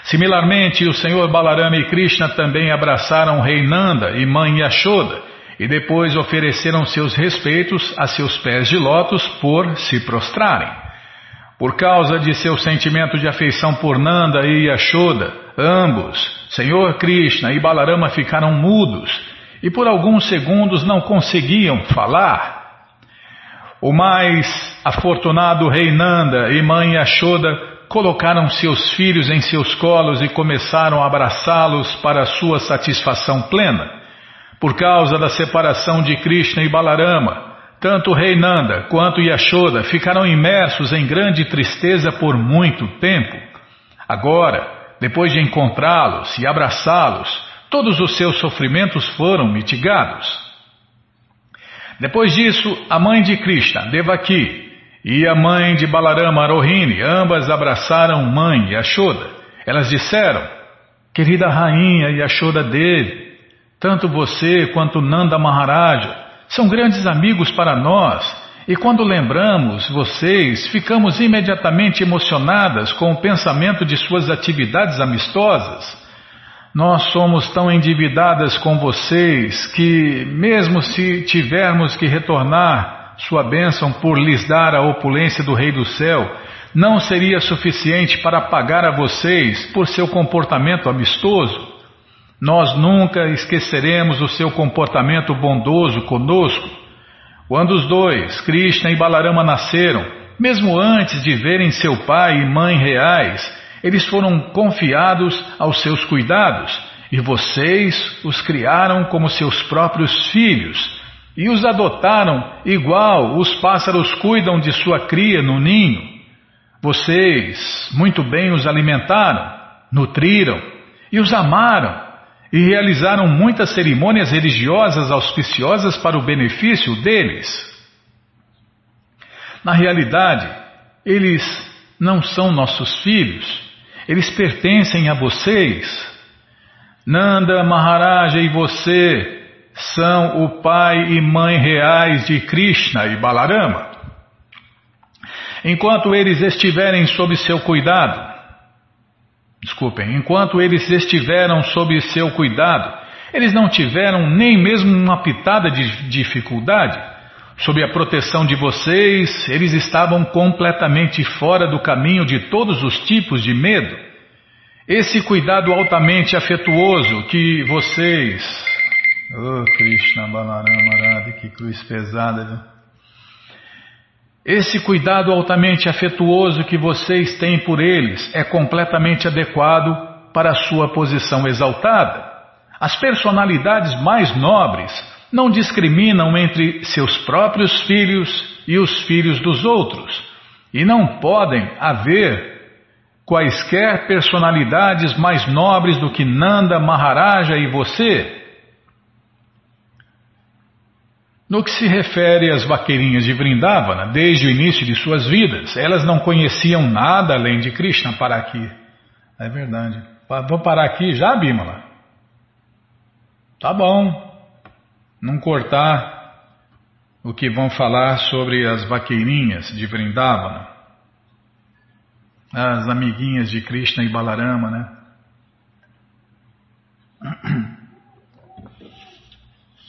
S1: Similarmente, o Senhor Balarama e Krishna também abraçaram o rei Nanda e mãe Yashoda, e depois ofereceram seus respeitos a seus pés de lótus por se prostrarem. Por causa de seu sentimento de afeição por Nanda e Yashoda, ambos, Senhor Krishna e Balarama ficaram mudos e por alguns segundos não conseguiam falar. O mais afortunado rei Nanda e mãe Yashoda colocaram seus filhos em seus colos e começaram a abraçá-los para sua satisfação plena. Por causa da separação de Krishna e Balarama, tanto o rei Nanda quanto Yashoda ficaram imersos em grande tristeza por muito tempo. Agora, depois de encontrá-los e abraçá-los, todos os seus sofrimentos foram mitigados. Depois disso, a mãe de Krishna, Devaki, e a mãe de Balarama, Rohini, ambas abraçaram mãe Yashoda. Elas disseram, querida rainha Yashoda Devi, tanto você quanto Nanda Maharaja são grandes amigos para nós e quando lembramos vocês, ficamos imediatamente emocionadas com o pensamento de suas atividades amistosas. Nós somos tão endividadas com vocês que, mesmo se tivermos que retornar sua bênção por lhes dar a opulência do Rei do Céu, não seria suficiente para pagar a vocês por seu comportamento amistoso. Nós nunca esqueceremos o seu comportamento bondoso conosco. Quando os dois, Krishna e Balarama, nasceram, mesmo antes de verem seu pai e mãe reais, eles foram confiados aos seus cuidados e vocês os criaram como seus próprios filhos e os adotaram igual os pássaros cuidam de sua cria no ninho. Vocês muito bem os alimentaram, nutriram e os amaram e realizaram muitas cerimônias religiosas auspiciosas para o benefício deles. Na realidade, eles não são nossos filhos, eles pertencem a vocês. Nanda Maharaja e você são o pai e mãe reais de Krishna e Balarama. Enquanto eles estiverem sob seu cuidado, Desculpem, enquanto eles estiveram sob seu cuidado, eles não tiveram nem mesmo uma pitada de dificuldade. Sob a proteção de vocês, eles estavam completamente fora do caminho de todos os tipos de medo. Esse cuidado altamente afetuoso que vocês. Oh, Krishna Balarama que cruz pesada. Viu? Esse cuidado altamente afetuoso que vocês têm por eles é completamente adequado para a sua posição exaltada. As personalidades mais nobres não discriminam entre seus próprios filhos e os filhos dos outros, e não podem haver quaisquer personalidades mais nobres do que Nanda Maharaja e você, no que se refere às vaqueirinhas de Vrindavana, desde o início de suas vidas, elas não conheciam nada além de Krishna para aqui. É verdade. Vou parar aqui já, Bimala? Tá bom. Não cortar o que vão falar sobre as vaqueirinhas de Vrindavana. As amiguinhas de Krishna e Balarama, né?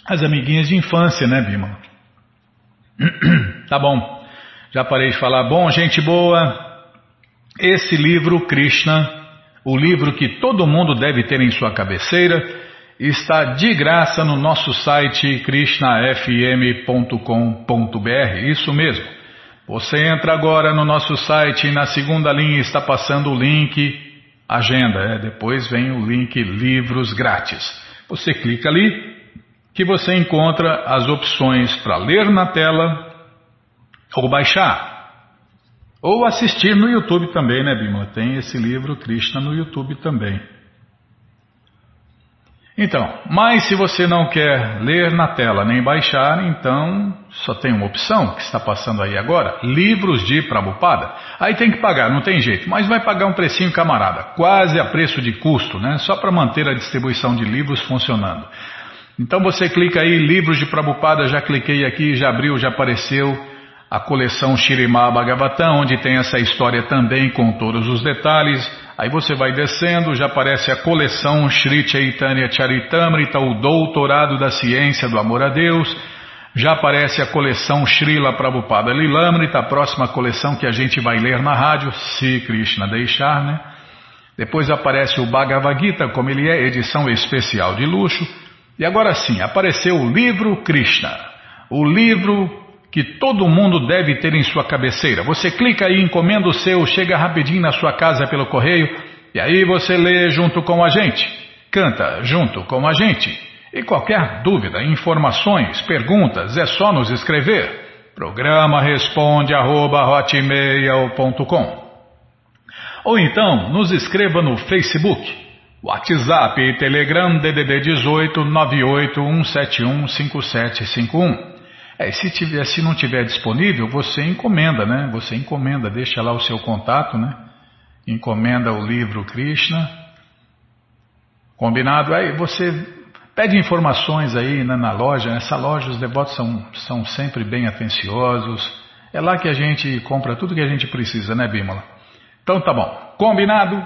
S1: As amiguinhas de infância, né, Bima? tá bom. Já parei de falar. Bom, gente boa. Esse livro, Krishna, o livro que todo mundo deve ter em sua cabeceira, está de graça no nosso site krishnafm.com.br. Isso mesmo. Você entra agora no nosso site e na segunda linha está passando o link Agenda. É, depois vem o link Livros Grátis. Você clica ali que você encontra as opções para ler na tela ou baixar. Ou assistir no YouTube também, né, Bima? Tem esse livro Krishna no YouTube também. Então, mas se você não quer ler na tela nem baixar, então só tem uma opção que está passando aí agora: livros de Prabhupada. Aí tem que pagar, não tem jeito, mas vai pagar um precinho camarada, quase a preço de custo, né? Só para manter a distribuição de livros funcionando. Então você clica aí, livros de Prabhupada, já cliquei aqui, já abriu, já apareceu a coleção Shirimá Bhagavatam, onde tem essa história também com todos os detalhes. Aí você vai descendo, já aparece a coleção Sri Chaitanya Charitamrita, o Doutorado da Ciência do Amor a Deus. Já aparece a coleção Srila Prabhupada Lilamrita, a próxima coleção que a gente vai ler na rádio, se Krishna deixar, né? Depois aparece o Bhagavad Gita, como ele é, edição especial de luxo. E agora sim, apareceu o livro Krishna, o livro que todo mundo deve ter em sua cabeceira. Você clica aí, encomenda o seu, chega rapidinho na sua casa pelo correio e aí você lê junto com a gente, canta junto com a gente. E qualquer dúvida, informações, perguntas, é só nos escrever. Programa responde arroba, Ou então nos escreva no Facebook, WhatsApp e Telegram DDD 18 981715751. É, se, tiver, se não tiver disponível, você encomenda, né? Você encomenda, deixa lá o seu contato, né? Encomenda o livro Krishna. Combinado? Aí você Pede informações aí né, na loja. Nessa loja os devotos são, são sempre bem atenciosos. É lá que a gente compra tudo que a gente precisa, né, Bímola? Então tá bom. Combinado?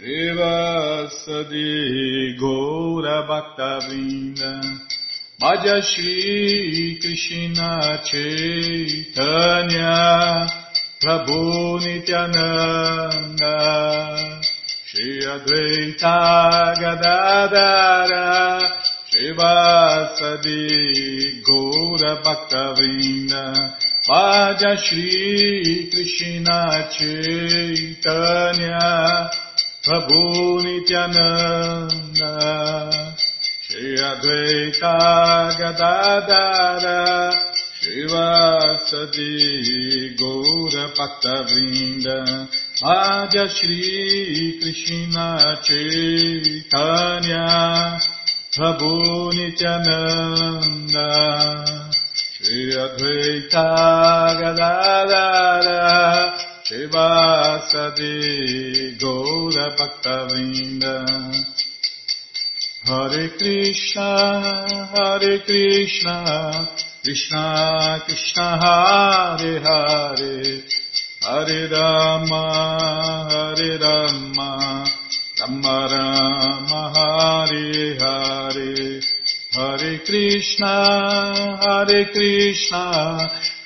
S1: Shri Vasadi Gaura Bhaktavinda Bhaja Shri Krishna Chaitanya Prabhu Nityananda Shri Advaita Gadadara Shri Vasadi Gaura Bhaktavinda Vaja Shri Krishna Chaitanya Prabhu Nityananda Shri Advaita Gadadara Shivasadi Gaura Bhaktavrinda Adya Shri Krishna Chaitanya Prabhu Nityananda Shri Advaita Gadadara Shivasadi Gaura Bhaktavrinda Hare Krishna Hare Krishna Krishna Krishna Hare Hare Hare Rama Hare Rama Rama Rama Hare Hare Hare Krishna Hare Krishna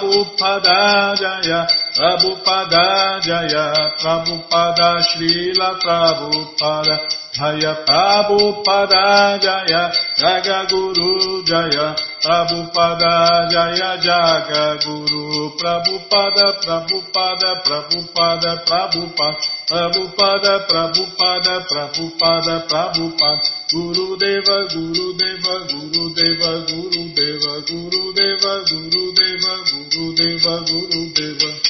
S1: Prabhupada Jaya Prabhupada Jaya Prabhupada Srila Prabhupada Jaya Prabhupada Jaya Jaga Guru Jaya Prabhupada Jaya Jaga Guru Prabhupada Prabhupada Prabhupada Prabhupada Prabhupada Prabhupada Prabhupada Prabhupada Guru Deva Guru Deva Guru Deva Guru Guru Deva, Guru Deva, Guru Deva, Guru Deva.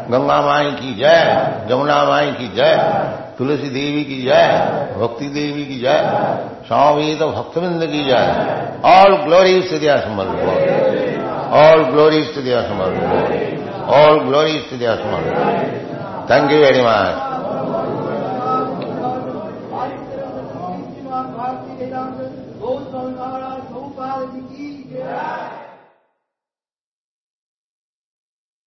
S2: Ganga माई की जय जमुना माई की जय तुलसी देवी की जय भक्ति देवी की जय स्वामी तो भक्तविंद की जय all glories to the Samarth all glories to the Samarth all glories to the Samarth thank you very much